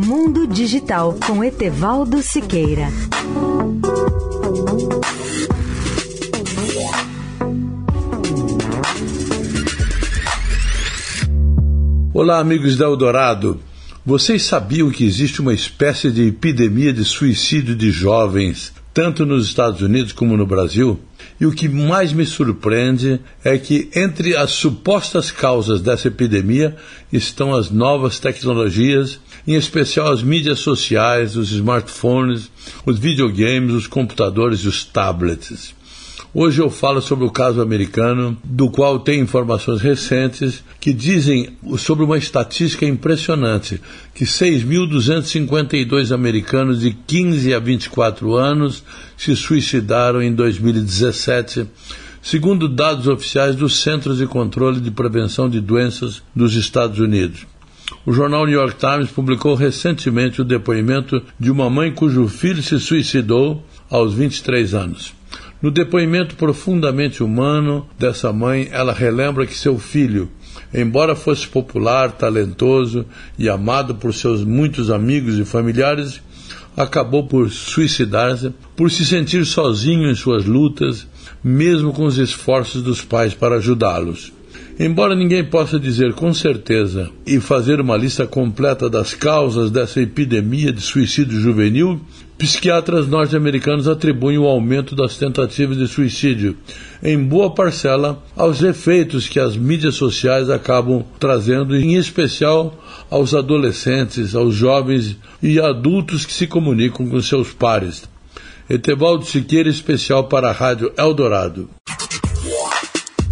Mundo Digital com Etevaldo Siqueira. Olá, amigos da Eldorado. Vocês sabiam que existe uma espécie de epidemia de suicídio de jovens, tanto nos Estados Unidos como no Brasil? E o que mais me surpreende é que entre as supostas causas dessa epidemia estão as novas tecnologias, em especial as mídias sociais, os smartphones, os videogames, os computadores e os tablets. Hoje eu falo sobre o caso americano, do qual tem informações recentes que dizem sobre uma estatística impressionante, que 6.252 americanos de 15 a 24 anos se suicidaram em 2017, segundo dados oficiais dos Centros de Controle de Prevenção de Doenças dos Estados Unidos. O jornal New York Times publicou recentemente o depoimento de uma mãe cujo filho se suicidou aos 23 anos. No depoimento profundamente humano dessa mãe, ela relembra que seu filho, embora fosse popular, talentoso e amado por seus muitos amigos e familiares, acabou por suicidar-se, por se sentir sozinho em suas lutas, mesmo com os esforços dos pais para ajudá-los. Embora ninguém possa dizer com certeza e fazer uma lista completa das causas dessa epidemia de suicídio juvenil, psiquiatras norte-americanos atribuem o aumento das tentativas de suicídio, em boa parcela, aos efeitos que as mídias sociais acabam trazendo, em especial aos adolescentes, aos jovens e adultos que se comunicam com seus pares. Etevaldo Siqueira, especial para a Rádio Eldorado.